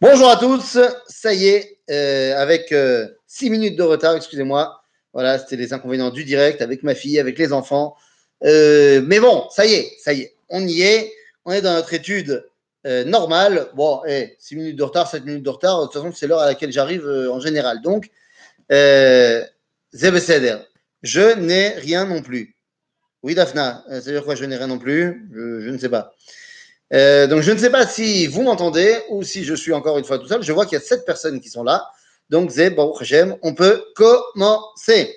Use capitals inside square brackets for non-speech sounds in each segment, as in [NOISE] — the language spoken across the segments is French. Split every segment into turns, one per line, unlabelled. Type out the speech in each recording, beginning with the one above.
Bonjour à tous, ça y est, euh, avec 6 minutes de retard, excusez-moi. Voilà, c'était les inconvénients du direct avec ma fille, avec les enfants. Euh, mais bon, ça y est, ça y est, on y est, on est dans notre étude euh, normale. Bon, 6 minutes de retard, 7 minutes de retard, de toute façon, c'est l'heure à laquelle j'arrive en général. Donc, euh, je n'ai rien non plus. Oui, Daphna, ça veut dire quoi, je n'ai rien non plus? Je ne sais pas. Euh, donc, je ne sais pas si vous m'entendez ou si je suis encore une fois tout seul. Je vois qu'il y a sept personnes qui sont là. Donc, Zé, on peut commencer.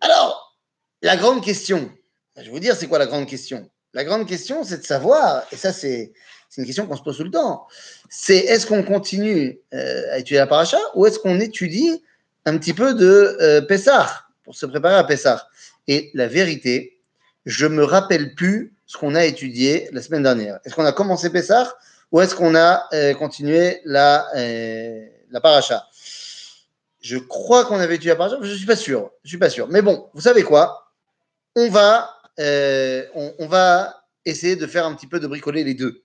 Alors, la grande question, je vais vous dire c'est quoi la grande question? La grande question, c'est de savoir, et ça, c'est une question qu'on se pose tout le temps, c'est est-ce qu'on continue euh, à étudier la paracha ou est-ce qu'on étudie un petit peu de euh, pour se préparer à Pessah? Et la vérité, je me rappelle plus ce qu'on a étudié la semaine dernière. Est-ce qu'on a commencé Pessah ou est-ce qu'on a euh, continué la, euh, la paracha? Je crois qu'on avait étudié la paracha, je ne suis pas sûr. Je suis pas sûr. Mais bon, vous savez quoi? On va, euh, on, va essayer de faire un petit peu de bricoler les deux.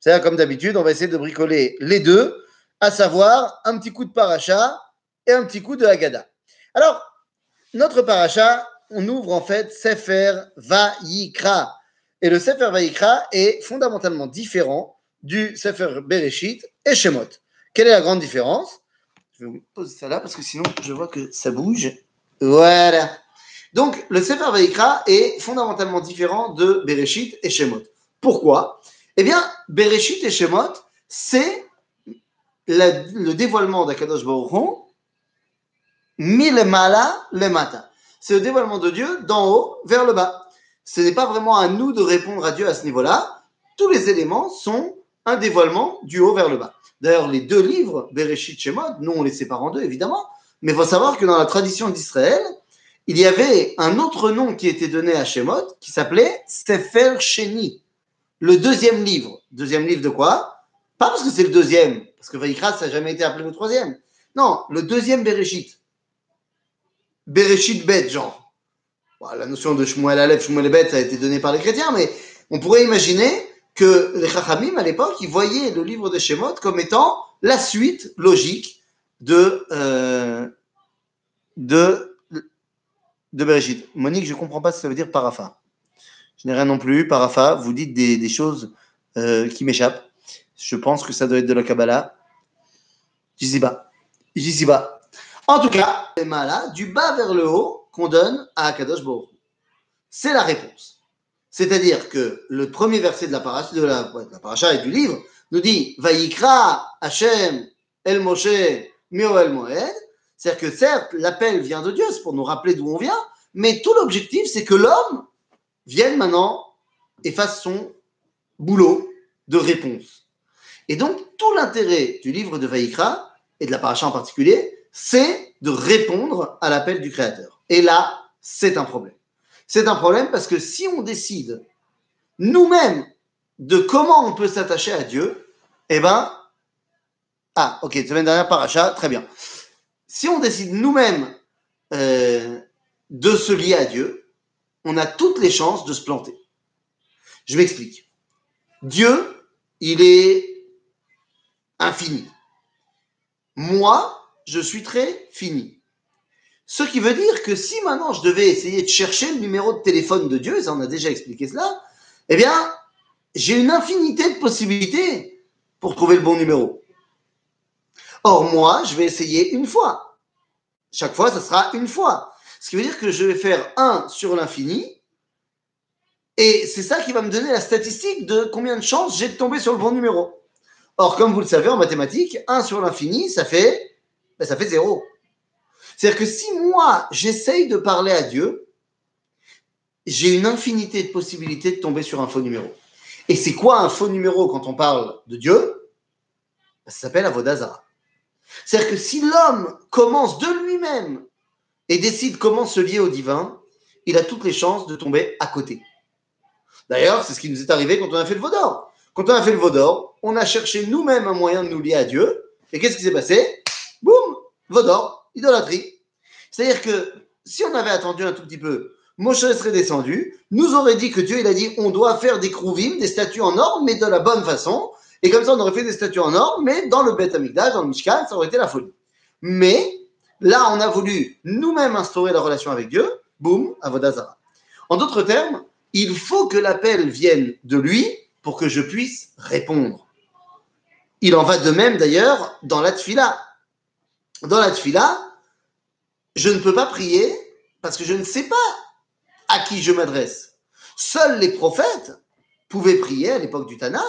C'est-à-dire, comme d'habitude, on va essayer de bricoler les deux, à savoir un petit coup de paracha et un petit coup de Haggadah. Alors, notre paracha, on ouvre en fait Sefer Vayikra. Et le Sefer Vayikra est fondamentalement différent du Sefer Bereshit et Shemot. Quelle est la grande différence? Je vais vous poser ça là parce que sinon je vois que ça bouge. Voilà. Donc le Sefer Vayikra est fondamentalement différent de Bereshit et Shemot. Pourquoi? Eh bien, Bereshit et Shemot, c'est le dévoilement d'Akadosh Baruch Hu, mala le mata. C'est le dévoilement de Dieu d'en haut vers le bas ce n'est pas vraiment à nous de répondre à Dieu à ce niveau-là. Tous les éléments sont un dévoilement du haut vers le bas. D'ailleurs, les deux livres, Bereshit Shemot, nous on les sépare en deux évidemment, mais il faut savoir que dans la tradition d'Israël, il y avait un autre nom qui était donné à Shemot qui s'appelait Sefer Sheni, le deuxième livre. Deuxième livre de quoi? Pas parce que c'est le deuxième, parce que Vaikra, ça n'a jamais été appelé le troisième. Non, le deuxième Bereshit. Bereshit Bet, genre la notion de Shmuel Aleph, Shmuel Bet a été donnée par les chrétiens, mais on pourrait imaginer que les Chachamim, à l'époque, ils voyaient le livre de Shemot comme étant la suite logique de, euh, de, de Bereshit. Monique, je ne comprends pas ce que ça veut dire parafa. Je n'ai rien non plus. Parafa, vous dites des, des choses euh, qui m'échappent. Je pense que ça doit être de la Kabbalah. J'y sais pas. J'y sais pas. En tout cas, du bas vers le haut, qu'on donne à Akadosh Baruch C'est la réponse. C'est-à-dire que le premier verset de la paracha, de la, et du livre nous dit Vayikra Hashem El Moshe Mio El Moed. C'est-à-dire que certes, l'appel vient de Dieu, c'est pour nous rappeler d'où on vient, mais tout l'objectif, c'est que l'homme vienne maintenant et fasse son boulot de réponse. Et donc, tout l'intérêt du livre de Vayikra, et de la paracha en particulier, c'est de répondre à l'appel du Créateur. Et là, c'est un problème. C'est un problème parce que si on décide nous-mêmes de comment on peut s'attacher à Dieu, eh ben, ah, ok, semaine dernière, paracha, très bien. Si on décide nous-mêmes euh, de se lier à Dieu, on a toutes les chances de se planter. Je m'explique. Dieu, il est infini. Moi, je suis très fini. Ce qui veut dire que si maintenant je devais essayer de chercher le numéro de téléphone de Dieu, et ça on a déjà expliqué cela, eh bien, j'ai une infinité de possibilités pour trouver le bon numéro. Or, moi, je vais essayer une fois. Chaque fois, ça sera une fois. Ce qui veut dire que je vais faire 1 sur l'infini. Et c'est ça qui va me donner la statistique de combien de chances j'ai de tomber sur le bon numéro. Or, comme vous le savez en mathématiques, 1 sur l'infini, ça fait, ben, ça fait 0. C'est-à-dire que si moi, j'essaye de parler à Dieu, j'ai une infinité de possibilités de tomber sur un faux numéro. Et c'est quoi un faux numéro quand on parle de Dieu? Ça s'appelle Avodazara. C'est-à-dire que si l'homme commence de lui-même et décide comment se lier au divin, il a toutes les chances de tomber à côté. D'ailleurs, c'est ce qui nous est arrivé quand on a fait le Vaudor. Quand on a fait le Vaudor, on a cherché nous-mêmes un moyen de nous lier à Dieu. Et qu'est-ce qui s'est passé? Vaudor idolâtrie. C'est-à-dire que si on avait attendu un tout petit peu, Moshe serait descendu, nous aurait dit que Dieu, il a dit, on doit faire des krouvim, des statues en or, mais de la bonne façon. Et comme ça, on aurait fait des statues en or, mais dans le Beth Amikdash, dans le Mishkan, ça aurait été la folie. Mais là, on a voulu nous-mêmes instaurer la relation avec Dieu. Boum, Avodazara. En d'autres termes, il faut que l'appel vienne de lui pour que je puisse répondre. Il en va de même d'ailleurs dans la tfila. Dans la tfila, je ne peux pas prier parce que je ne sais pas à qui je m'adresse. Seuls les prophètes pouvaient prier à l'époque du Tanakh,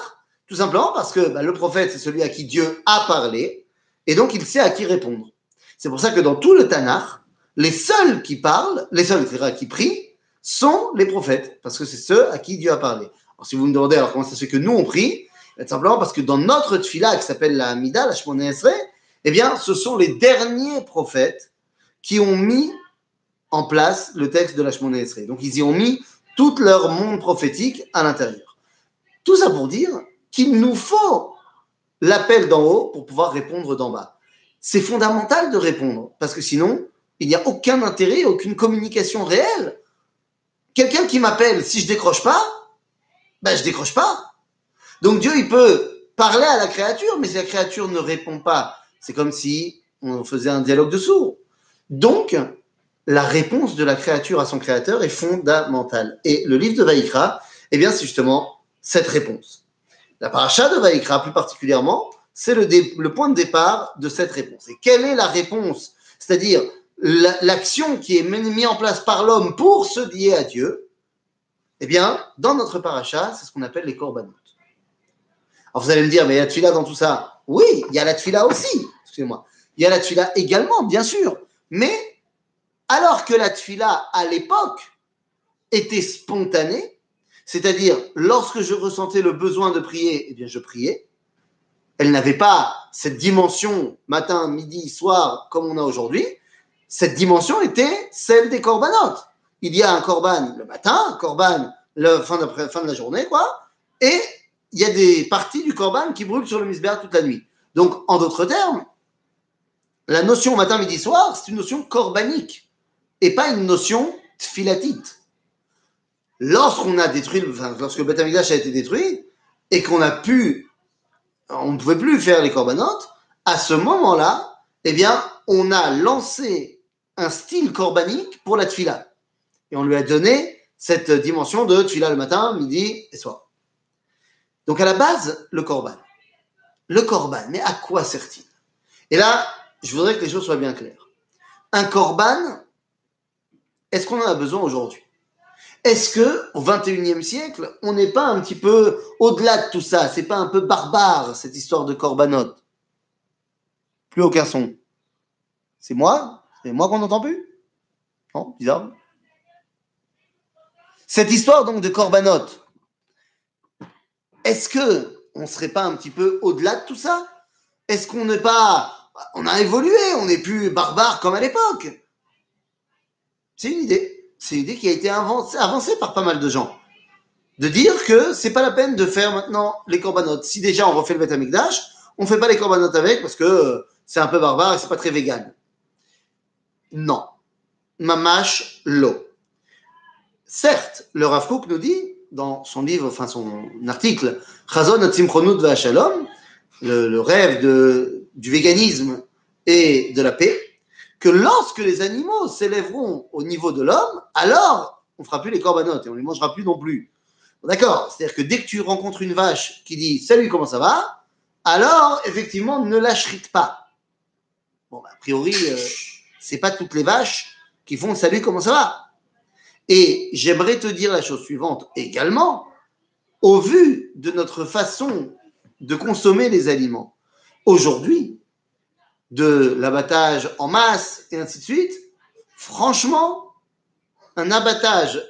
tout simplement parce que bah, le prophète, c'est celui à qui Dieu a parlé, et donc il sait à qui répondre. C'est pour ça que dans tout le Tanakh, les seuls qui parlent, les seuls qui prient, sont les prophètes, parce que c'est ceux à qui Dieu a parlé. Alors, si vous me demandez alors comment ça se fait que nous on prie, tout simplement parce que dans notre tfila qui s'appelle la Hamida, la Shmone Esre, eh bien, ce sont les derniers prophètes qui ont mis en place le texte de la Shmone Esre. Donc, ils y ont mis tout leur monde prophétique à l'intérieur. Tout ça pour dire qu'il nous faut l'appel d'en haut pour pouvoir répondre d'en bas. C'est fondamental de répondre, parce que sinon, il n'y a aucun intérêt, aucune communication réelle. Quelqu'un qui m'appelle, si je décroche pas, ben je décroche pas. Donc Dieu, il peut parler à la créature, mais si la créature ne répond pas, c'est comme si on faisait un dialogue de sourds. Donc, la réponse de la créature à son créateur est fondamentale. Et le livre de Vaïkra, eh bien, c'est justement cette réponse. La paracha de Vaïkra, plus particulièrement, c'est le, point de départ de cette réponse. Et quelle est la réponse? C'est-à-dire l'action qui est mise en place par l'homme pour se lier à Dieu Eh bien, dans notre paracha, c'est ce qu'on appelle les korbanot. Alors vous allez me dire, mais y a la tfila dans tout ça? Oui, il y a la tfila aussi. Excusez-moi. Il y a la tfila également, bien sûr. Mais alors que la tfila, à l'époque, était spontanée, c'est-à-dire lorsque je ressentais le besoin de prier, eh bien je priais. Elle n'avait pas cette dimension matin, midi, soir comme on a aujourd'hui. Cette dimension était celle des corbanotes. Il y a un corban le matin, un corban la fin de, fin de la journée, quoi, et il y a des parties du korban qui brûlent sur le misbéach toute la nuit. Donc, en d'autres termes, la notion matin, midi, soir, c'est une notion corbanique et pas une notion tfilatite. Lorsqu'on a détruit, lorsque le Beth a été détruit et qu'on a pu, on ne pouvait plus faire les corbanotes, à ce moment-là, eh bien, on a lancé un style corbanique pour la tfila. Et on lui a donné cette dimension de tfila le matin, midi et soir. Donc à la base, le korban. Le korban, mais à quoi sert-il? Et là, je voudrais que les choses soient bien claires. Un korban, est-ce qu'on en a besoin aujourd'hui? Est-ce que au 21e siècle, on n'est pas un petit peu au-delà de tout ça? C'est pas un peu barbare cette histoire de korbanot Plus aucun son. C'est moi? C'est moi qu'on n'entend plus? Non? Bizarre? Cette histoire donc de korbanot, est-ce que on serait pas un petit peu au-delà de tout ça? Est-ce qu'on n'est pas, on a évolué, on n'est plus barbare comme à l'époque? C'est une idée, c'est une idée qui a été avancée, par pas mal de gens, de dire que c'est pas la peine de faire maintenant les corbanotes. Si déjà on refait le Beth on fait pas les corbanotes avec parce que c'est un peu barbare et c'est pas très vegan. Non, mamash lo. Certes, le Rav nous dit dans son livre, enfin son article, Chazon V'Ashalom, le, le rêve du véganisme et de la paix, que lorsque les animaux s'élèveront au niveau de l'homme, alors on fera plus les corbanotes et on les mangera plus non plus. D'accord C'est-à-dire que dès que tu rencontres une vache qui dit Salut, comment ça va? Alors, effectivement, ne la pas. Bon, bah, a priori, euh, c'est pas toutes les vaches qui font Salut, comment ça va? Et j'aimerais te dire la chose suivante également, au vu de notre façon de consommer les aliments, aujourd'hui, de l'abattage en masse et ainsi de suite, franchement, un abattage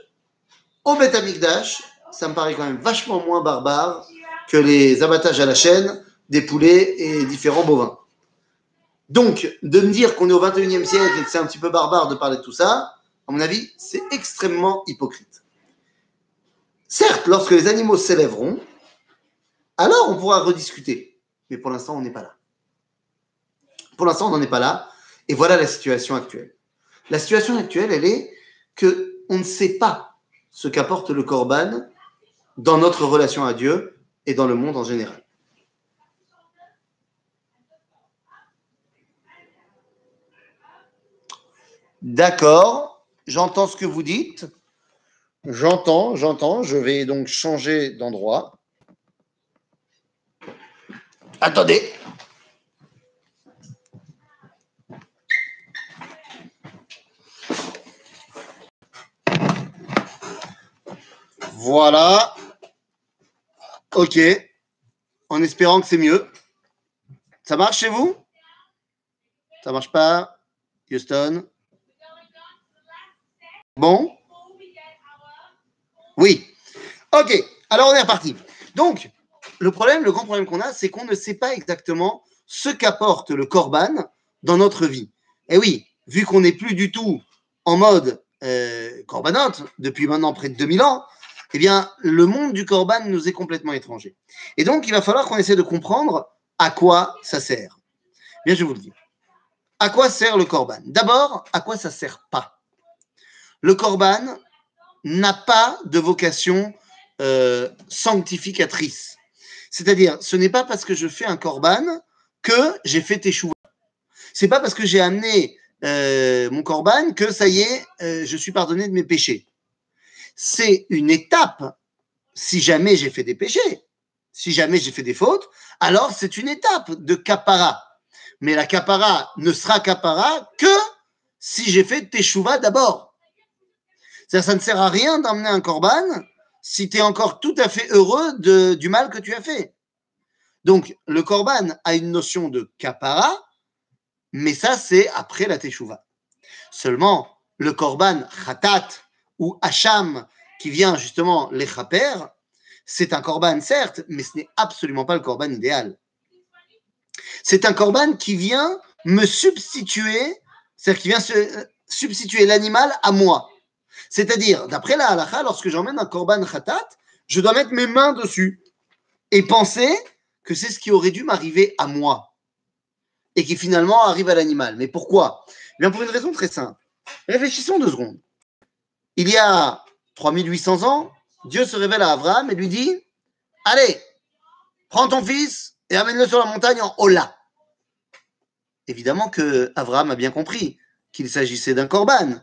au Betamikdash, ça me paraît quand même vachement moins barbare que les abattages à la chaîne des poulets et différents bovins. Donc, de me dire qu'on est au 21e siècle et que c'est un petit peu barbare de parler de tout ça, à mon avis, c'est extrêmement hypocrite. Certes, lorsque les animaux s'élèveront, alors on pourra rediscuter. Mais pour l'instant, on n'est pas là. Pour l'instant, on n'en est pas là. Et voilà la situation actuelle. La situation actuelle, elle est que on ne sait pas ce qu'apporte le corban dans notre relation à Dieu et dans le monde en général. D'accord j'entends ce que vous dites. J'entends, j'entends. Je vais donc changer d'endroit. Attendez. Voilà. Ok. En espérant que c'est mieux. Ça marche chez vous? Ça marche pas Houston? Bon Oui. Ok. Alors on est reparti. Donc, le problème, le grand problème qu'on a, c'est qu'on ne sait pas exactement ce qu'apporte le korban dans notre vie. Et oui, vu qu'on n'est plus du tout en mode euh, corbanote depuis maintenant près de 2000 ans, eh bien, le monde du korban nous est complètement étranger. Et donc, il va falloir qu'on essaie de comprendre à quoi ça sert. Bien, je vous le dis. À quoi sert le korban? D'abord, à quoi ça sert pas? Le korban n'a pas de vocation euh, sanctificatrice. C'est-à-dire, ce n'est pas parce que je fais un korban que j'ai fait tes Ce C'est pas parce que j'ai amené euh, mon korban que ça y est, euh, je suis pardonné de mes péchés. C'est une étape. Si jamais j'ai fait des péchés, si jamais j'ai fait des fautes, alors c'est une étape de kapara. Mais la kapara ne sera kapara que si j'ai fait teshuva d'abord. Ça, ne sert à rien d'emmener un korban si tu es encore tout à fait heureux du mal que tu as fait. Donc, le korban a une notion de kapara, mais ça, c'est après la teshuva. Seulement, le korban khatat ou hacham, qui vient justement les chaper, c'est un korban, certes, mais ce n'est absolument pas le korban idéal. C'est un korban qui vient me substituer, c'est-à-dire qui vient se, substituer l'animal à moi. C'est-à-dire, d'après la halakha, lorsque j'emmène un korban khatat, je dois mettre mes mains dessus et penser que c'est ce qui aurait dû m'arriver à moi et qui finalement arrive à l'animal. Mais pourquoi? Eh Bien pour une raison très simple. Réfléchissons deux secondes. Il y a 3800 ans, Dieu se révèle à Abraham et lui dit Allez, prends ton fils et amène-le sur la montagne en Ola. Évidemment que Abraham a bien compris qu'il s'agissait d'un korban,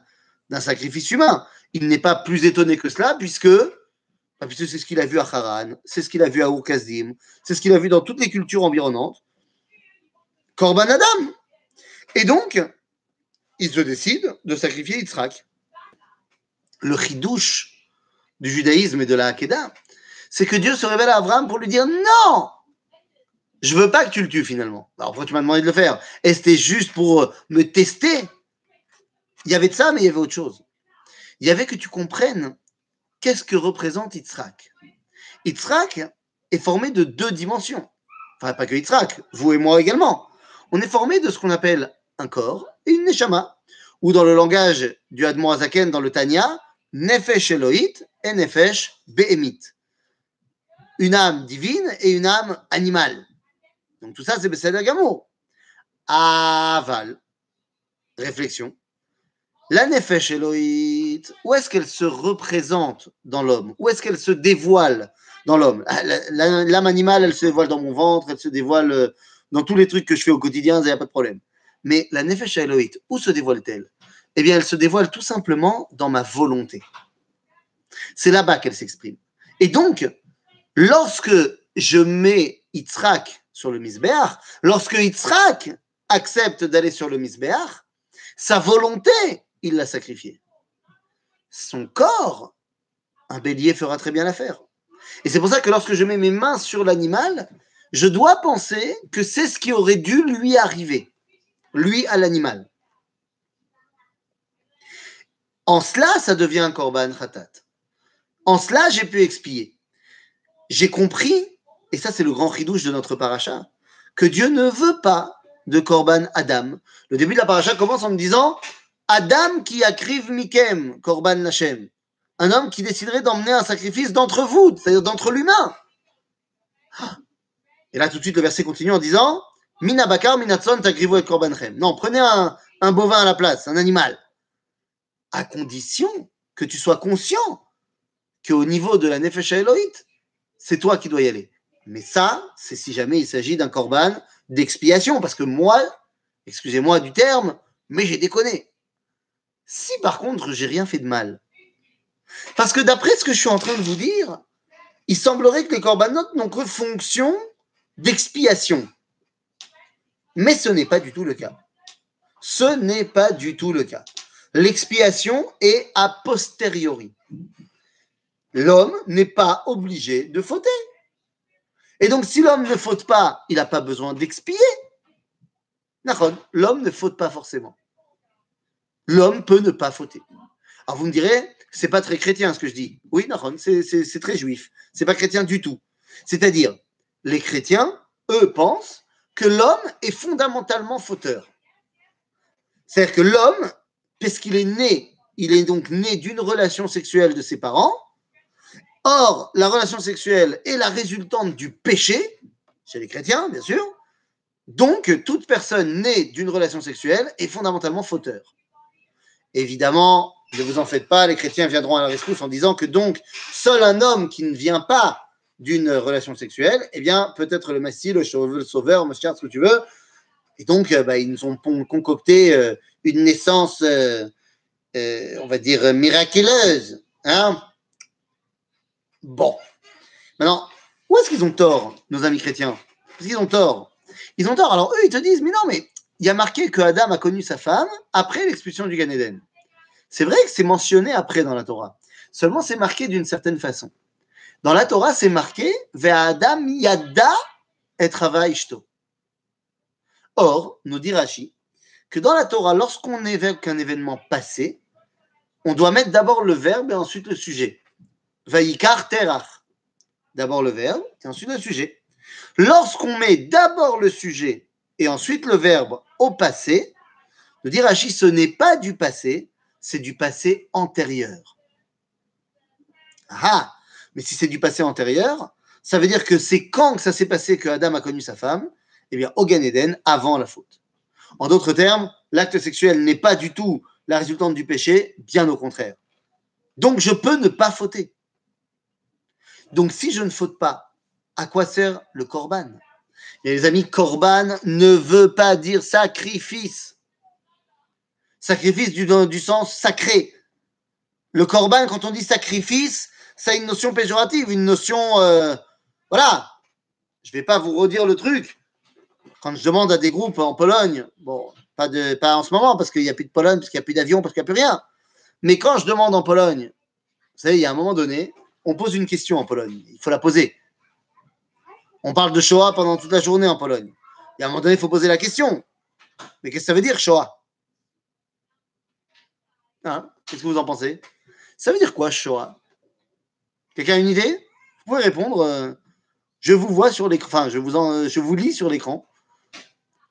d'un sacrifice humain. Il n'est pas plus étonné que cela, puisque, bah, puisque c'est ce qu'il a vu à Haran, c'est ce qu'il a vu à Urkazdim, c'est ce qu'il a vu dans toutes les cultures environnantes. Korban Adam. Et donc, il se décide de sacrifier Yitzhak. Le chidouche du judaïsme et de la Hakeda, c'est que Dieu se révèle à Abraham pour lui dire non, je veux pas que tu le tues finalement. Alors tu m'as demandé de le faire? Et c'était juste pour me tester? Il y avait de ça, mais il y avait autre chose. Il y avait que tu comprennes qu'est-ce que représente Yitzhak. Yitzhak est formé de deux dimensions. Enfin, pas que Yitzhak, vous et moi également. On est formé de ce qu'on appelle un corps et une neshama, ou dans le langage du Admo Azaken dans le Tanya, nefesh Elohit et nefesh Behemit. Une âme divine et une âme animale. Donc tout ça, c'est Besséder. Aval, réflexion. La nefesh Elohit, où est-ce qu'elle se représente dans l'homme? Où est-ce qu'elle se dévoile dans l'homme? Ah, L'âme animale, elle se dévoile dans mon ventre, elle se dévoile euh, dans tous les trucs que je fais au quotidien, il n'y a pas de problème. Mais la nefesh Elohit, où se dévoile-t-elle? Eh bien, elle se dévoile tout simplement dans ma volonté. C'est là-bas qu'elle s'exprime. Et donc, lorsque je mets Yitzhak sur le Misbéach, lorsque Yitzhak accepte d'aller sur le Misbéach, sa volonté il l'a sacrifié. Son corps, un bélier fera très bien l'affaire. Et c'est pour ça que lorsque je mets mes mains sur l'animal, je dois penser que c'est ce qui aurait dû lui arriver, lui à l'animal. En cela, ça devient un korban khatat. En cela, j'ai pu expier. J'ai compris, et ça c'est le grand ridouche de notre paracha, que Dieu ne veut pas de korban Adam. Le début de la paracha commence en me disant Adam qui akriv mikem, korban Lachem. Un homme qui déciderait d'emmener un sacrifice d'entre vous, c'est-à-dire d'entre l'humain. Et là, tout de suite, le verset continue en disant Mina bakar, minatson, takrivo et korbanchem. Non, prenez un, un bovin à la place, un animal. À condition que tu sois conscient qu'au niveau de la nefesh Elohit, c'est toi qui dois y aller. Mais ça, c'est si jamais il s'agit d'un korban d'expiation, parce que moi, excusez-moi du terme, mais j'ai déconné. Si par contre, j'ai rien fait de mal. Parce que d'après ce que je suis en train de vous dire, il semblerait que les corbanotes n'ont que fonction d'expiation. Mais ce n'est pas du tout le cas. Ce n'est pas du tout le cas. L'expiation est a posteriori. L'homme n'est pas obligé de fauter. Et donc, si l'homme ne faute pas, il n'a pas besoin d'expier. L'homme ne faute pas forcément. L'homme peut ne pas fauter. Alors vous me direz, c'est pas très chrétien ce que je dis. Oui, c'est très juif. C'est pas chrétien du tout. C'est-à-dire, les chrétiens, eux, pensent que l'homme est fondamentalement fauteur. C'est-à-dire que l'homme, parce qu'il est né, il est donc né d'une relation sexuelle de ses parents. Or, la relation sexuelle est la résultante du péché, chez les chrétiens, bien sûr. Donc, toute personne née d'une relation sexuelle est fondamentalement fauteur. Évidemment, ne vous en faites pas, les chrétiens viendront à la rescousse en disant que donc, seul un homme qui ne vient pas d'une relation sexuelle, eh bien, peut-être le Messie, le sauveur, le ce que tu veux. Et donc, euh, bah, ils nous ont concocté euh, une naissance, euh, on va dire, miraculeuse. Hein bon. Maintenant, où est-ce qu'ils ont tort, nos amis chrétiens? Parce qu'ils ont tort? Ils ont tort. Alors, eux, ils te disent, mais non, mais il y a marqué que Adam a connu sa femme après l'expulsion du Gan Eden. C'est vrai que c'est mentionné après dans la Torah. Seulement, c'est marqué d'une certaine façon. Dans la Torah, c'est marqué Adam yada et ishto. Or, nous dit Rashi que dans la Torah, lorsqu'on évoque un événement passé, on doit mettre d'abord le verbe et ensuite le sujet. Vaikar terach. D'abord le verbe et ensuite le sujet. Lorsqu'on met d'abord le sujet et ensuite le verbe au passé, nous dit Rashi, ce n'est pas du passé, c'est du passé antérieur. Ah Mais si c'est du passé antérieur, ça veut dire que c'est quand que ça s'est passé que Adam a connu sa femme? Eh bien, au Gan Eden, avant la faute. En d'autres termes, l'acte sexuel n'est pas du tout la résultante du péché, bien au contraire. Donc, je peux ne pas fauter. Donc, si je ne faute pas, à quoi sert le korban? Et les amis, korban ne veut pas dire sacrifice. Sacrifice du, sens sacré. Le korban, quand on dit sacrifice, a une notion péjorative, une notion. Euh, voilà. Je ne vais pas vous redire le truc. Quand je demande à des groupes en Pologne, bon, pas, de, pas en ce moment, parce qu'il n'y a plus de Pologne, parce qu'il n'y a plus d'avion, parce qu'il n'y a plus rien. Mais quand je demande en Pologne, vous savez, il y a un moment donné, on pose une question en Pologne. Il faut la poser. On parle de Shoah pendant toute la journée en Pologne. Et à un moment donné, il faut poser la question. Mais qu'est-ce que ça veut dire, Shoah? Hein? Qu'est-ce que vous en pensez? Ça veut dire quoi, Shoah? Quelqu'un a une idée? Vous pouvez répondre. Euh, je vous vois sur l'écran. Enfin, je vous, en, je vous lis sur l'écran.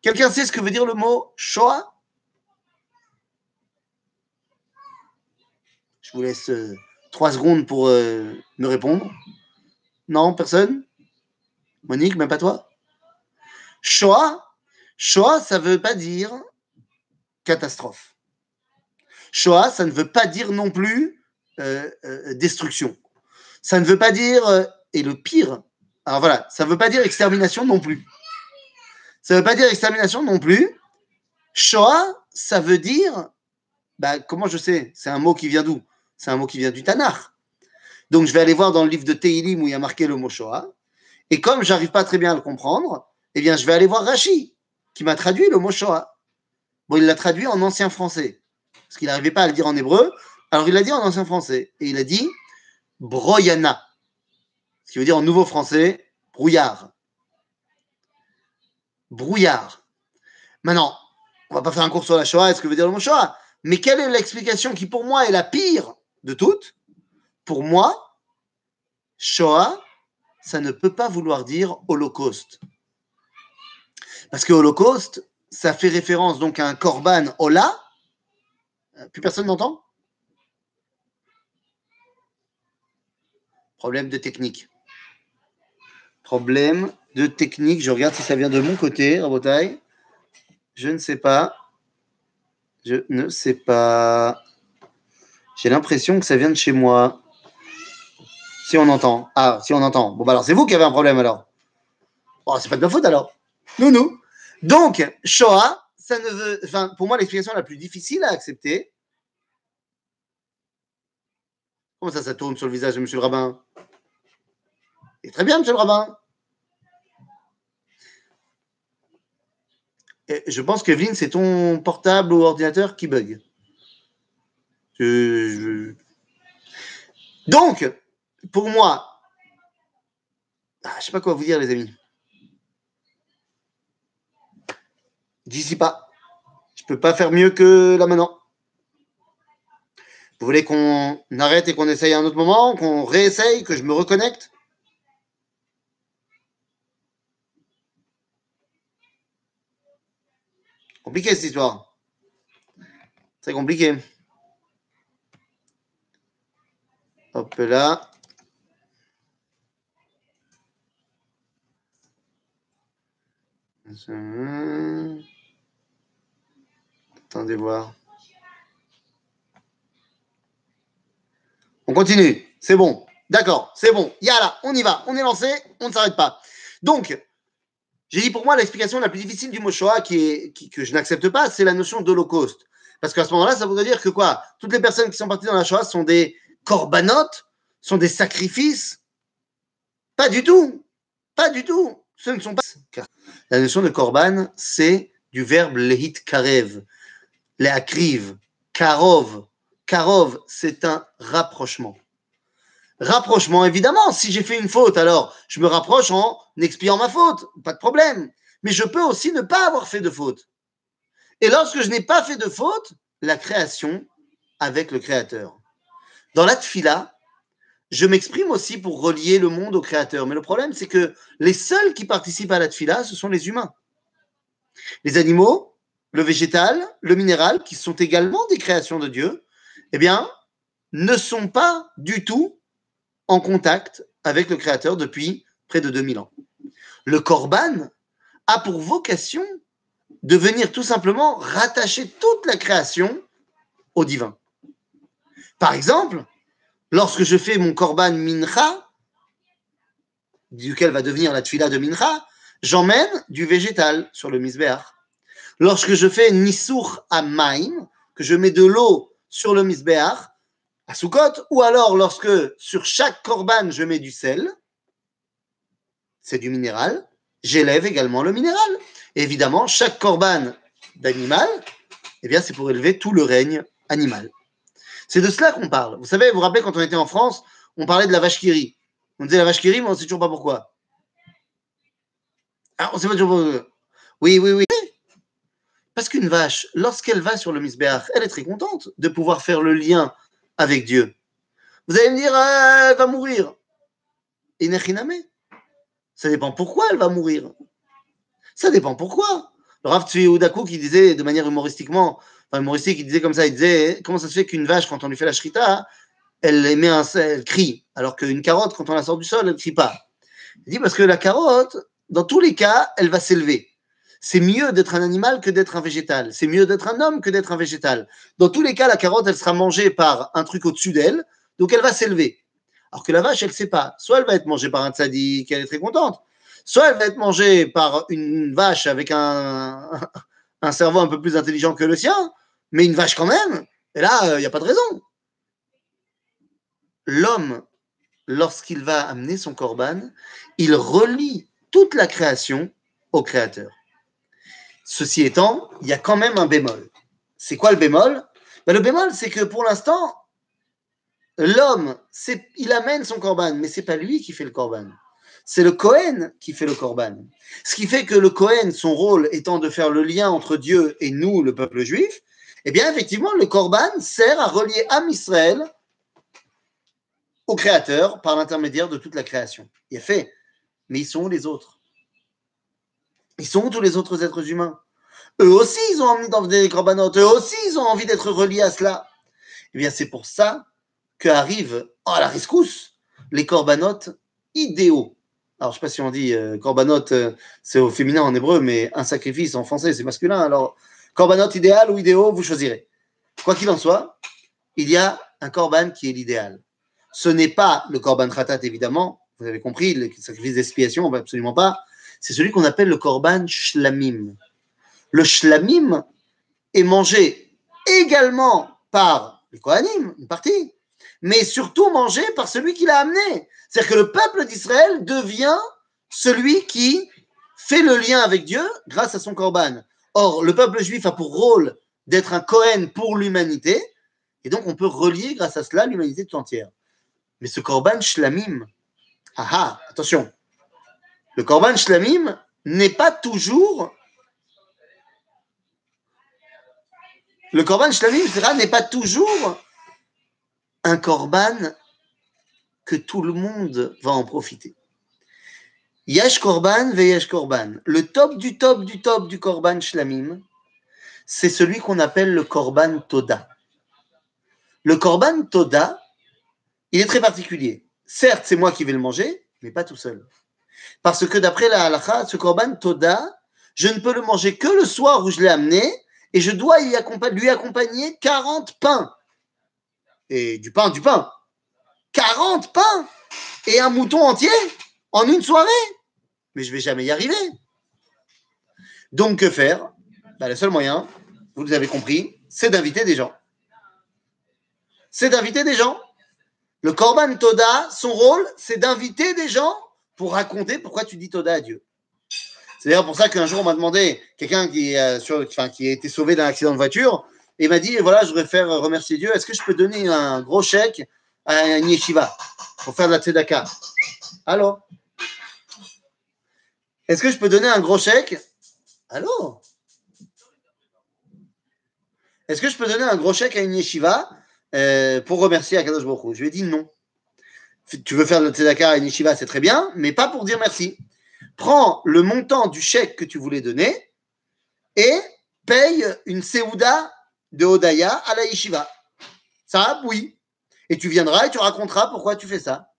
Quelqu'un sait ce que veut dire le mot Shoah? Je vous laisse euh, trois secondes pour euh, me répondre. Non, personne? Monique, même pas toi Shoah Shoah, ça ne veut pas dire catastrophe. Shoah, ça ne veut pas dire non plus euh, euh, destruction. Ça ne veut pas dire, euh, et le pire, alors voilà, ça ne veut pas dire extermination non plus. Ça ne veut pas dire extermination non plus. Shoah, ça veut dire, bah, comment je sais? C'est un mot qui vient d'où? C'est un mot qui vient du Tanakh. Donc je vais aller voir dans le livre de Teilim où il y a marqué le mot Shoah. Et comme j'arrive pas très bien à le comprendre, eh bien, je vais aller voir Rashi, qui m'a traduit le mot Shoah. Bon, il l'a traduit en ancien français, parce qu'il n'arrivait pas à le dire en hébreu. Alors, il l'a dit en ancien français. Et il a dit Broyana, ce qui veut dire en nouveau français brouillard. Brouillard. Maintenant, on va pas faire un cours sur la Shoah et ce que veut dire le mot Shoah. Mais quelle est l'explication qui, pour moi, est la pire de toutes? Pour moi, Shoah, ça ne peut pas vouloir dire holocauste. Parce que holocauste, ça fait référence donc à un korban hola. Euh, plus personne n'entend? Problème de technique. Problème de technique. Je regarde si ça vient de mon côté, Rabotaille. Je ne sais pas. Je ne sais pas. J'ai l'impression que ça vient de chez moi. Si on entend. Ah, si on entend. Bon, bah alors c'est vous qui avez un problème alors. Oh, c'est pas de ma faute alors. Nous, nous. Donc, Shoah, ça ne veut. Enfin, pour moi, l'explication la plus difficile à accepter, Comment ça, ça tourne sur le visage de monsieur le rabbin? Et très bien, monsieur le rabbin. Et je pense que Vin, c'est ton portable ou ordinateur qui bug. Je- Donc, pour moi, ah, je sais pas quoi vous dire, les amis. D'ici pas. Je peux pas faire mieux que là maintenant. Vous voulez qu'on arrête et qu'on essaye à un autre moment, qu'on réessaye, que je me reconnecte? Compliqué cette histoire. Très compliqué. Hop là. Attendez voir. On continue. C'est bon. D'accord. C'est bon. Yala, on y va. On est lancé. On ne s'arrête pas. Donc, j'ai dit pour moi l'explication la plus difficile du mot Shoah qui est, que je n'accepte pas, c'est la notion d'holocauste. Parce qu'à ce moment-là, ça voudrait dire que quoi? Toutes les personnes qui sont parties dans la Shoah sont des corbanotes, sont des sacrifices? Pas du tout. Pas du tout. Ce ne sont pas. La notion de korban, c'est du verbe lehit karev, leakriv, karov. Karov, c'est un rapprochement. Rapprochement, évidemment, si j'ai fait une faute, alors je me rapproche en expiant ma faute, pas de problème. Mais je peux aussi ne pas avoir fait de faute. Et lorsque je n'ai pas fait de faute, la création avec le Créateur. Dans la tfila, je m'exprime aussi pour relier le monde au Créateur. Mais le problème, c'est que les seuls qui participent à la tfila, ce sont les humains. Les animaux, le végétal, le minéral, qui sont également des créations de Dieu, eh bien, ne sont pas du tout en contact avec le Créateur depuis près de 2000 ans. Le Korban a pour vocation de venir tout simplement rattacher toute la création au divin. Par exemple, lorsque je fais mon Korban Mincha, duquel va devenir la Tfila de Mincha, j'emmène du végétal sur le Misbeach. Lorsque je fais Nisur Amaim, que je mets de l'eau sur le Misbeach, à Sukkot, ou alors lorsque sur chaque Korban je mets du sel, c'est du minéral, j'élève également le minéral. Évidemment, chaque Korban d'animal, eh bien, c'est pour élever tout le règne animal. C'est de cela qu'on parle. Vous savez, vous vous rappelez, quand on était en France, on parlait de la vache qui rit. On disait la vache qui rit, mais on ne sait toujours pas pourquoi. Ah, on ne sait pas toujours pourquoi. Oui, oui, oui. Parce qu'une vache, lorsqu'elle va sur le misbéach, elle est très contente de pouvoir faire le lien avec Dieu. Vous allez me dire, ah, elle va mourir. Inechiname. Ça dépend pourquoi elle va mourir. Ça dépend pourquoi. Le Rav Tzvi qui disait de manière humoristiquement, enfin humoristique, il disait comme ça, il disait comment ça se fait qu'une vache, quand on lui fait la shrita, elle émet un, elle crie, alors qu'une carotte, quand on la sort du sol, elle ne crie pas. Il dit parce que la carotte, dans tous les cas, elle va s'élever. C'est mieux d'être un animal que d'être un végétal. C'est mieux d'être un homme que d'être un végétal. Dans tous les cas, la carotte, elle sera mangée par un truc au-dessus d'elle, donc elle va s'élever. Alors que la vache, elle ne sait pas. Soit elle va être mangée par un tzaddik, elle est très contente. Soit elle va être mangée par une vache avec [LAUGHS] un, cerveau un peu plus intelligent que le sien, mais une vache quand même. Et là, il n'y a pas de raison. L'homme, lorsqu'il va amener son korban, il relie toute la création au créateur. Ceci étant, il y a quand même un bémol. C'est quoi le bémol? Ben, Le bémol, c'est que pour l'instant, l'homme, il amène son korban, mais c'est pas lui qui fait le korban. C'est le Cohen qui fait le korban. Ce qui fait que le Cohen, son rôle étant de faire le lien entre Dieu et nous, le peuple juif, eh bien, effectivement, le korban sert à relier Am Israël au Créateur par l'intermédiaire de toute la création. Il est fait. Mais ils sont où les autres? Ils sont où tous les autres êtres humains? Eux aussi, ils ont envie d'emmener des corbanotes. Eux aussi, ils ont envie d'être reliés à cela. Eh bien, c'est pour ça qu'arrivent, oh la rescousse, les corbanotes idéaux. Alors, je ne sais pas si on dit euh, korbanot, euh, c'est au féminin en hébreu, mais un sacrifice en français, c'est masculin. Alors, korbanot idéal ou idéaux, vous choisirez. Quoi qu'il en soit, il y a un korban qui est l'idéal. Ce n'est pas le korban khatat, évidemment. Vous avez compris, le sacrifice d'expiation, absolument pas. C'est celui qu'on appelle le korban shlamim. Le shlamim est mangé également par les kohanim, une partie, mais surtout mangé par celui qui l'a amené. C'est-à-dire que le peuple d'Israël devient celui qui fait le lien avec Dieu grâce à son korban. Or, le peuple juif a pour rôle d'être un Kohen pour l'humanité, et donc on peut relier grâce à cela l'humanité tout entière. Mais ce korban shlamim, ah ah, attention, le korban shlamim n'est pas toujours le korban shlamim n'est pas toujours un korban que tout le monde va en profiter. Yesh korban veyesh korban. Le top du top du top du korban shlamim, c'est celui qu'on appelle le korban toda. Le korban toda, il est très particulier. Certes, c'est moi qui vais le manger, mais pas tout seul. Parce que d'après la halakha, ce korban toda, je ne peux le manger que le soir où je l'ai amené, et je dois lui accompagner 40 pains. Et du pain, du pain. 40 pains et un mouton entier en une soirée. Mais je vais jamais y arriver. Donc, que faire? Bah, Le seul moyen, vous l'avez compris, c'est d'inviter des gens. C'est d'inviter des gens. Le Korban Toda, son rôle, c'est d'inviter des gens pour raconter pourquoi tu dis Toda à Dieu. C'est d'ailleurs pour ça qu'un jour, on m'a demandé, quelqu'un qui, euh, qui a été sauvé d'un accident de voiture, et m'a dit voilà, je voudrais faire remercier Dieu. Est-ce que je peux donner un gros chèque à un yeshiva pour faire de la tzedaka? Allô? Est-ce que je peux donner un gros chèque? Allô? Est-ce que je peux donner un gros chèque à une yeshiva euh, pour remercier Akadosh Baruch Je lui ai dit non. Tu veux faire de la tzedaka à une yeshiva, c'est très bien, mais pas pour dire merci. Prends le montant du chèque que tu voulais donner et paye une seouda de Odaya à la yeshiva. Ça, oui. Et tu viendras et tu raconteras pourquoi tu fais ça.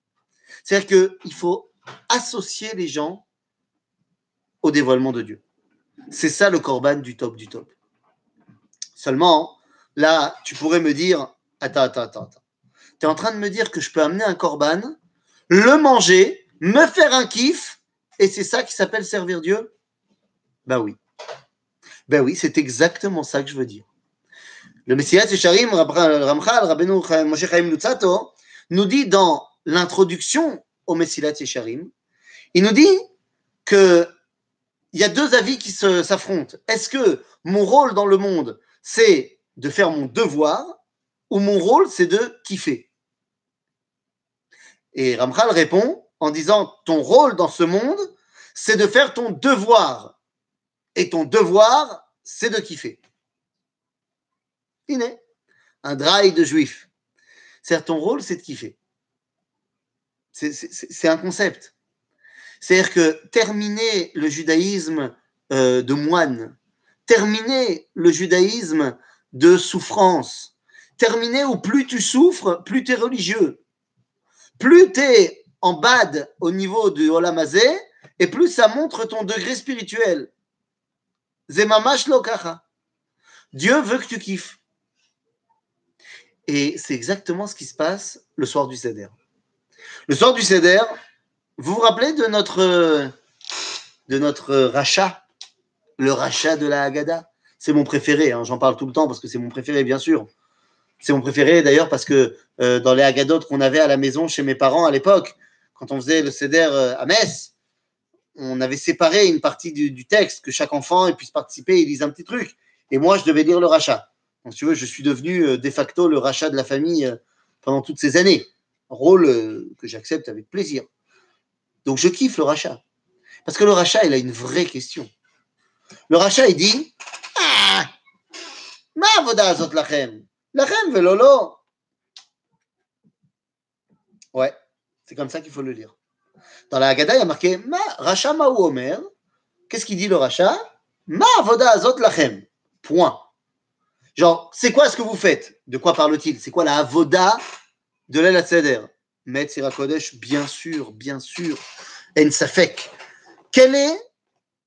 C'est-à-dire qu'il faut associer les gens au dévoilement de Dieu. C'est ça le korban du top du top. Seulement, là, tu pourrais me dire, attends, attends, attends, attends. Tu es en train de me dire que je peux amener un korban, le manger, me faire un kiff, et c'est ça qui s'appelle servir Dieu? Ben oui. Ben oui, c'est exactement ça que je veux dire. Le Messias Yesharim, Ramchal, Rabbeinu Moshe Chaim Lutzato, nous dit dans l'introduction au Messilat Yesharim, il nous dit que il y a deux avis qui s'affrontent. Est-ce que mon rôle dans le monde, c'est de faire mon devoir ou mon rôle, c'est de kiffer? Et Ramchal répond en disant ton rôle dans ce monde, c'est de faire ton devoir. Et ton devoir, c'est de kiffer un drive de juif. C'est ton rôle, c'est de kiffer. C'est un concept. C'est-à-dire que terminer le judaïsme euh, de moine, terminer le judaïsme de souffrance, terminer où plus tu souffres, plus tu es religieux. Plus tu es en bad au niveau du Olamazé, et plus ça montre ton degré spirituel. Zemamash. Dieu veut que tu kiffes. Et c'est exactement ce qui se passe le soir du Seder. Le soir du Seder, vous vous rappelez de notre, de rachat, le rachat de la Haggadah? C'est mon préféré, hein, j'en parle tout le temps parce que c'est mon préféré, bien sûr. C'est mon préféré d'ailleurs parce que euh, dans les Haggadot qu'on avait à la maison chez mes parents à l'époque, quand on faisait le Seder euh, à Metz, on avait séparé une partie du, texte, que chaque enfant puisse participer et lise un petit truc. Et moi, je devais lire le rachat. Donc, tu veux, je suis devenu euh, de facto le rachat de la famille euh, pendant toutes ces années. Rôle euh, que j'accepte avec plaisir. Donc, je kiffe le rachat. Parce que le rachat, il a une vraie question. Le rachat, il dit Ah Ma voda azot lachem Lachem velolo Ouais, c'est comme ça qu'il faut le lire. Dans la Haggadah, il y a marqué Ma rachat ma omer. Qu'est-ce qu'il dit le rachat? Ma voda azot lachem. Point. Genre, c'est quoi ce que vous faites? De quoi parle-t-il? C'est quoi la avoda de l'El Seder Met Kodesh, bien sûr, bien sûr. En Safek. Quel est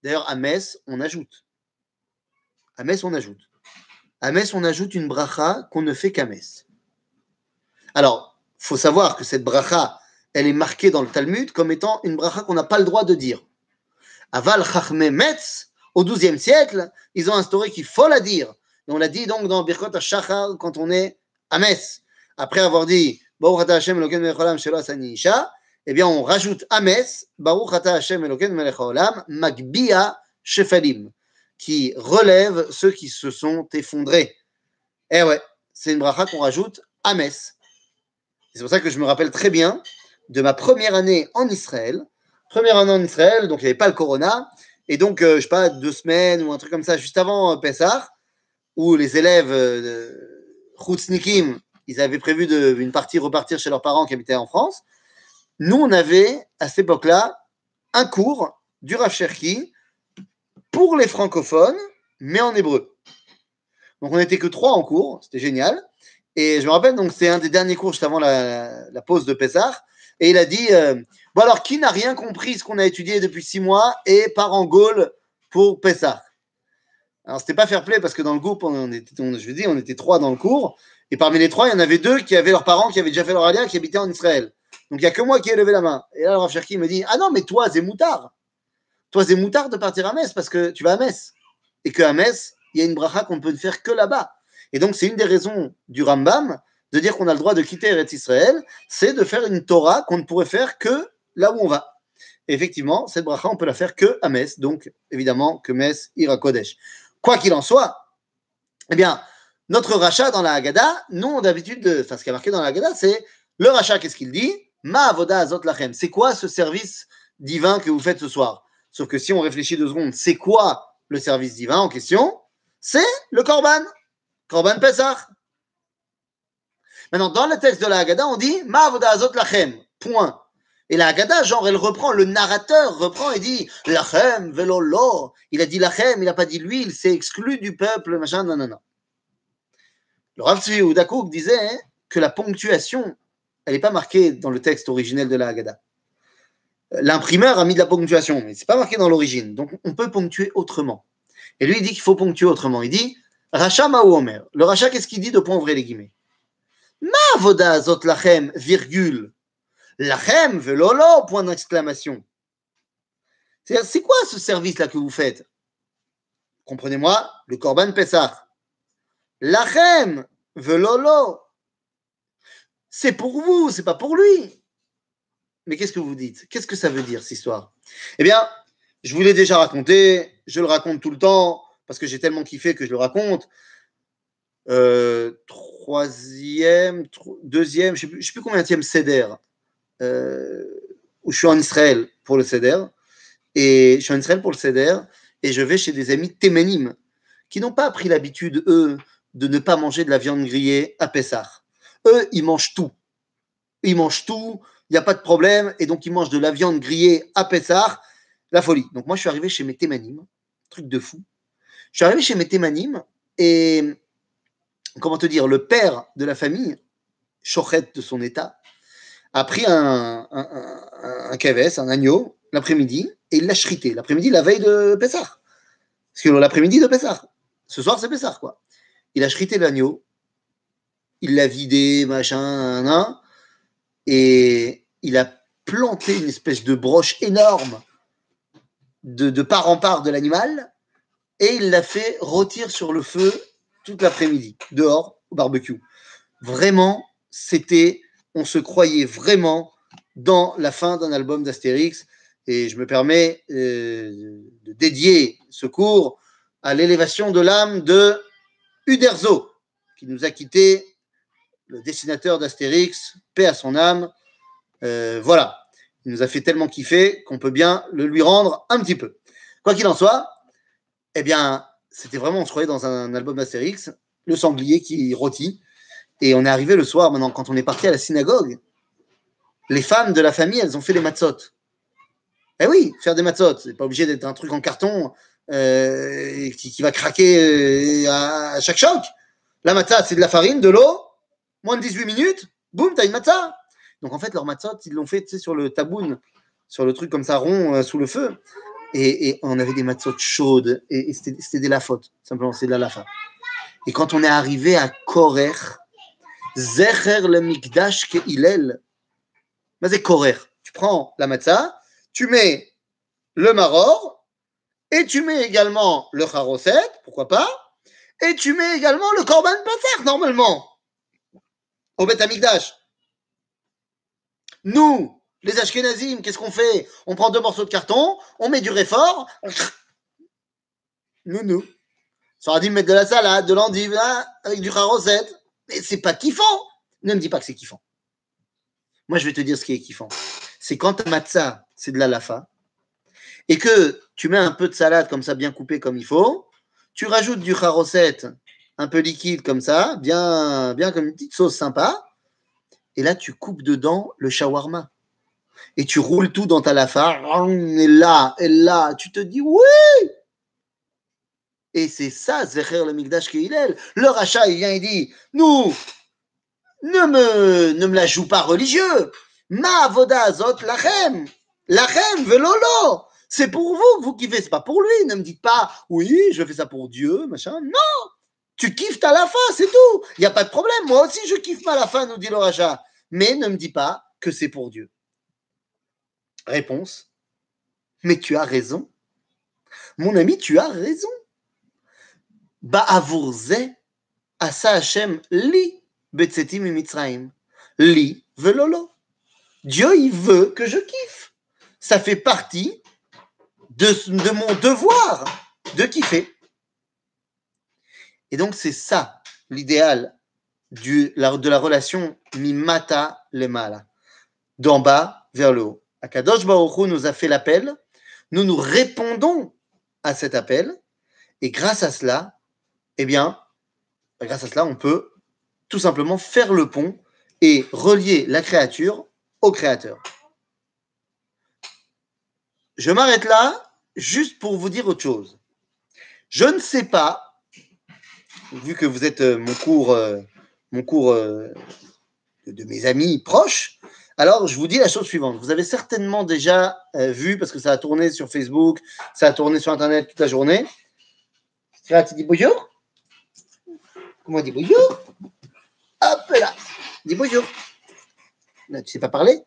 D'ailleurs, à Metz, on ajoute. À Metz, on ajoute. À Metz, on ajoute une bracha qu'on ne fait qu'à Metz. Alors, faut savoir que cette bracha, elle est marquée dans le Talmud comme étant une bracha qu'on n'a pas le droit de dire. Aval Chachme Metz, au XIIe siècle, ils ont instauré qu'il faut la dire on l'a dit donc dans Birkot HaShachar quand on est à Metz. Après avoir dit Baruch Hashem Elokeinu melech haolam shelo asani isha, eh bien on rajoute Ames, Baruch ata Hashem Elokeinu melech haolam, magbia shefalim, qui relève ceux qui se sont effondrés. Eh ouais, c'est une bracha qu'on rajoute Ames. C'est pour ça que je me rappelle très bien de ma première année en Israël. Première année en Israël, donc il n'y avait pas le corona. Et donc, euh, je sais pas, deux semaines ou un truc comme ça, juste avant euh, Pessah, où les élèves euh, de Choutznikim, ils avaient prévu de, une partie repartir chez leurs parents qui habitaient en France. Nous, on avait, à cette époque-là, un cours du Rav Cherki pour les francophones, mais en hébreu. Donc, on n'était que trois en cours, c'était génial. Et je me rappelle, donc, c'est un des derniers cours juste avant la, pause de Pessah. Et il a dit euh, Bon, alors, qui n'a rien compris ce qu'on a étudié depuis six mois et part en Gaule pour Pessah? Alors, c'était pas fair play parce que dans le groupe, on était, je veux dire, on était trois dans le cours. Et parmi les trois, il y en avait deux qui avaient leurs parents qui avaient déjà fait leur alia, qui habitaient en Israël. Donc, il n'y a que moi qui ai levé la main. Et là, le Rav Cherki me dit Ah non, mais toi, c'est moutard. Toi, c'est moutard de partir à Metz parce que tu vas à Metz. Et qu'à Metz, il y a une bracha qu'on ne peut faire que là-bas. Et donc, c'est une des raisons du Rambam de dire qu'on a le droit de quitter Eretz Israël, c'est de faire une Torah qu'on ne pourrait faire que là où on va. effectivement, cette bracha, on peut la faire que à Metz, donc évidemment que Metz ira Kodesh. Quoi qu'il en soit, eh bien, notre rachat dans la Haggadah, nous, d'habitude, enfin, ce qui est marqué dans la Haggadah, c'est le rachat, qu'est-ce qu'il dit? Ma avoda azot lachem. C'est quoi ce service divin que vous faites ce soir? Sauf que si on réfléchit deux secondes, c'est quoi le service divin en question? C'est le Korban. Korban Pesach. Maintenant, dans le texte de la Haggadah, on dit Ma avoda azot lachem. Point. Et la Haggadah, genre, elle reprend, le narrateur reprend et dit Lachem, velolo. Il a dit Lachem, il n'a pas dit lui, il s'est exclu du peuple, machin, non, non, non. Le Rav Tzvi Oudakouk disait que la ponctuation, elle n'est pas marquée dans le texte originel de la Haggadah. L'imprimeur a mis de la ponctuation, mais ce n'est pas marqué dans l'origine. Donc, on peut ponctuer autrement. Et lui, il dit qu'il faut ponctuer autrement. Il dit Racha Maou Omer. Le Racha, qu'est-ce qu'il dit de ouvrir les guillemets? Ma voda zot lachem, virgule. Lachem, velolo, point d'exclamation. C'est quoi ce service-là que vous faites? Comprenez-moi, le Korban Pessah. Lachem, velolo. C'est pour vous, c'est pas pour lui. Mais qu'est-ce que vous dites? Qu'est-ce que ça veut dire, cette histoire? Eh bien, je vous l'ai déjà raconté, je le raconte tout le temps, parce que j'ai tellement kiffé que je le raconte. Euh, troisième, tro deuxième, je ne sais, plus combien de CEDER, euh, où je suis en Israël pour le CEDER, et je suis en Israël pour le CEDER, et je vais chez des amis téménimes, qui n'ont pas pris l'habitude, eux, de ne pas manger de la viande grillée à Pessah. Eux, ils mangent tout. Ils mangent tout, il n'y a pas de problème, et donc ils mangent de la viande grillée à Pessah, la folie. Donc moi, je suis arrivé chez mes témanim, truc de fou. Je suis arrivé chez mes témanim, et comment te dire, le père de la famille, Chochet de son état, a pris un, un, un, un cavès, un agneau, l'après-midi, et il l'a chrité. L'après-midi, la veille de Pessah. Parce que l'après-midi de Pessah. Ce soir, c'est Pessah, quoi. Il a chrité l'agneau, il l'a vidé, machin, et il a planté une espèce de broche énorme de, de part en part de l'animal, et il l'a fait rôtir sur le feu toute l'après-midi, dehors, au barbecue. Vraiment, c'était, on se croyait vraiment dans la fin d'un album d'Astérix. Et je me permets euh, de dédier ce cours à l'élévation de l'âme de Uderzo, qui nous a quitté, le dessinateur d'Astérix, paix à son âme. Euh, voilà, il nous a fait tellement kiffer qu'on peut bien le lui rendre un petit peu. Quoi qu'il en soit, eh bien, c'était vraiment, on se croyait dans un album d'Astérix, le sanglier qui rôtit. Et on est arrivé le soir, maintenant, quand on est parti à la synagogue, les femmes de la famille, elles ont fait des matzot. Eh oui, faire des matzot, c'est pas obligé d'être un truc en carton euh, qui, va craquer euh, à, chaque choc. La matzah, c'est de la farine, de l'eau, moins de 18 minutes, boum, t'as une matzah. Donc en fait, leur matzot, ils l'ont fait sur le taboun, sur le truc comme ça rond euh, sous le feu. Et, et, on avait des matzot chaudes, et, et c'était des lafotes, simplement, c'est de la lafa. Et quand on est arrivé à Korer, Zecher le Mikdash ke Hillel, c'est Korer. Tu prends la matzah, tu mets le maror, et tu mets également le charoset, pourquoi pas, et tu mets également le korban pater, normalement, au Bet Amikdash. Nous, les Ashkenazim, qu'est-ce qu'on fait? On prend deux morceaux de carton, on met du réfort. Nous, nous. Ça aurait dit mettre de la salade, de l'endive, hein, avec du charosette. Mais c'est pas kiffant. Ne me dis pas que c'est kiffant. Moi, je vais te dire ce qui est kiffant. C'est quand ta matzah, c'est de la lafa, et que tu mets un peu de salade comme ça, bien coupé comme il faut, tu rajoutes du charosette un peu liquide comme ça, bien, bien comme une petite sauce sympa, et là, tu coupes dedans le shawarma. Et tu roules tout dans ta lafa, et là, et là, tu te dis oui Et c'est ça, Zecher le Migdash Keilel. Le rachat, il vient, il dit, nous, ne me, la joue pas religieux. Ma voda azot lachem. Lachem velolo. C'est pour vous, vous kiffez, c'est pas pour lui. Ne me dites pas, oui, je fais ça pour Dieu, machin. Non! Tu kiffes à la fin, c'est tout. Il n'y a pas de problème. Moi aussi, je kiffe à la fin, nous dit le rachat. Mais ne me dis pas que c'est pour Dieu. Réponse. Mais tu as raison. Mon ami, tu as raison. Ba'avurze asa Hashem li mitzraim. Li velolo. Dieu, il veut que je kiffe. Ça fait partie de, de mon devoir de kiffer. Et donc, c'est ça l'idéal de la relation mimata lemala, d'en bas vers le haut. Akadosh Baruch nous a fait l'appel, nous nous répondons à cet appel, et grâce à cela, eh bien, grâce à cela, on peut tout simplement faire le pont et relier la créature au créateur. Je m'arrête là juste pour vous dire autre chose. Je ne sais pas, vu que vous êtes euh, mon cours, euh, mon cours euh, de mes amis proches, alors je vous dis la chose suivante. Vous avez certainement déjà vu, parce que ça a tourné sur Facebook, ça a tourné sur Internet toute la journée. Tu bonjour Comment on dit bonjour? Hop là! Dis bonjour. Là, tu sais pas parler?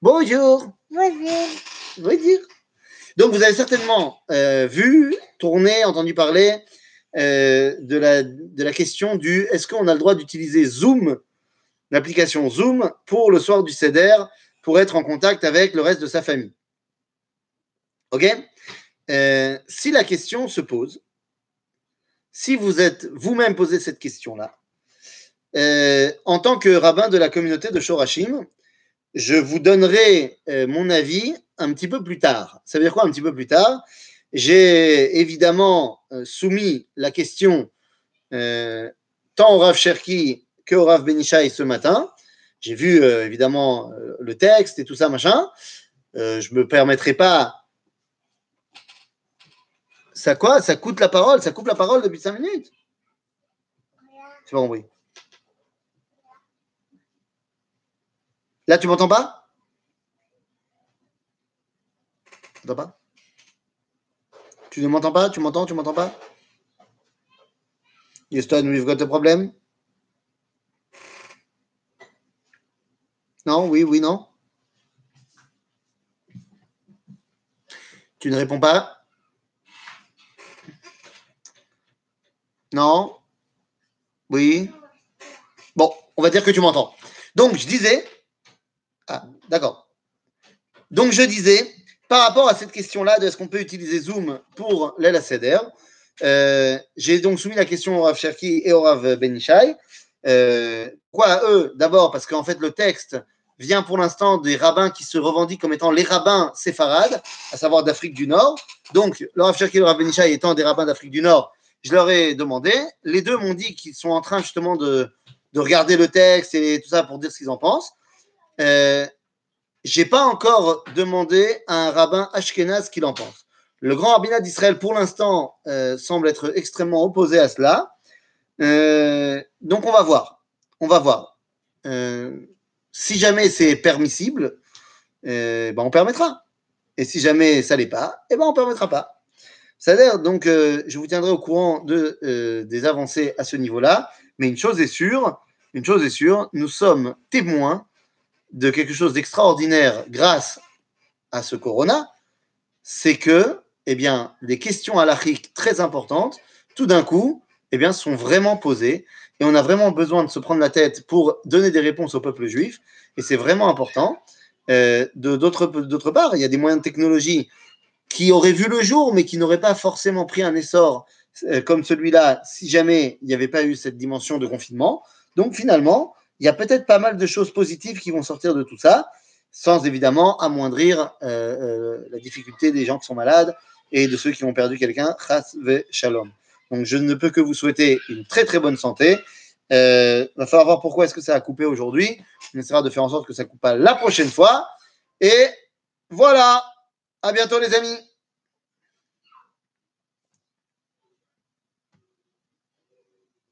Bonjour!
Bonjour.
Bonjour! Donc, vous avez certainement euh, vu, tourné, entendu parler euh, de, la, de la question du est-ce qu'on a le droit d'utiliser Zoom, l'application Zoom, pour le soir du CEDER, pour être en contact avec le reste de sa famille? OK? Euh, Si la question se pose, si vous êtes vous-même posé cette question-là, en tant que rabbin de la communauté de Shorashim, je vous donnerai mon avis un petit peu plus tard. Ça veut dire quoi un petit peu plus tard? J'ai évidemment euh, soumis la question euh, tant au Rav Cherki que au Rav Benishai ce matin. J'ai vu euh, évidemment le texte et tout ça, machin. je ne me permettrai pas. Ça quoi? Ça coûte la parole? Ça coupe la parole depuis cinq minutes? C'est pas compris. Là, tu m'entends pas? Pas? Tu ne m'entends pas? Tu m'entends? Tu m'entends pas? Houston, we've got a problem. Non? Oui, oui, non? Tu ne réponds pas? Non Oui Bon, on va dire que tu m'entends. Donc, je disais. Ah, d'accord. Donc, je disais par rapport à cette question-là de est-ce qu'on peut utiliser Zoom pour l'El euh, j'ai donc soumis la question au Rav Cherki et au Rav Benishai. Euh, quoi eux? D'abord parce qu'en fait le texte vient pour l'instant des rabbins qui se revendiquent comme étant les rabbins séfarades, à savoir d'Afrique du Nord. Donc le Rav Cherki et le Rav Benishai étant des rabbins d'Afrique du Nord, je leur ai demandé. Les deux m'ont dit qu'ils sont en train justement de, de, regarder le texte et tout ça pour dire ce qu'ils en pensent. Euh, j'ai pas encore demandé à un rabbin ashkénaz ce qu'il en pense. Le grand rabbinat d'Israël, pour l'instant, euh, semble être extrêmement opposé à cela. Euh, donc, on va voir. On va voir. Euh, si jamais c'est permissible, ben on permettra. Et si jamais ça l'est pas, eh ben on permettra pas. C'est-à-dire, donc, je vous tiendrai au courant de, des avancées à ce niveau-là. Mais une chose est sûre, une chose est sûre, nous sommes témoins de quelque chose d'extraordinaire grâce à ce corona, c'est que, eh bien, des questions halachiques très importantes, tout d'un coup, eh bien, sont vraiment posées. Et on a vraiment besoin de se prendre la tête pour donner des réponses au peuple juif. Et c'est vraiment important. Euh, d'autre part, il y a des moyens de technologie qui auraient vu le jour, mais qui n'auraient pas forcément pris un essor euh, comme celui-là si jamais il n'y avait pas eu cette dimension de confinement. Donc finalement, il y a peut-être pas mal de choses positives qui vont sortir de tout ça, sans évidemment amoindrir euh, euh, la difficulté des gens qui sont malades et de ceux qui ont perdu quelqu'un. Shalom. Donc je ne peux que vous souhaiter une très très bonne santé. Euh, va falloir voir pourquoi est-ce que ça a coupé aujourd'hui. On essaiera de faire en sorte que ça coupe pas la prochaine fois. Et voilà. À bientôt les amis.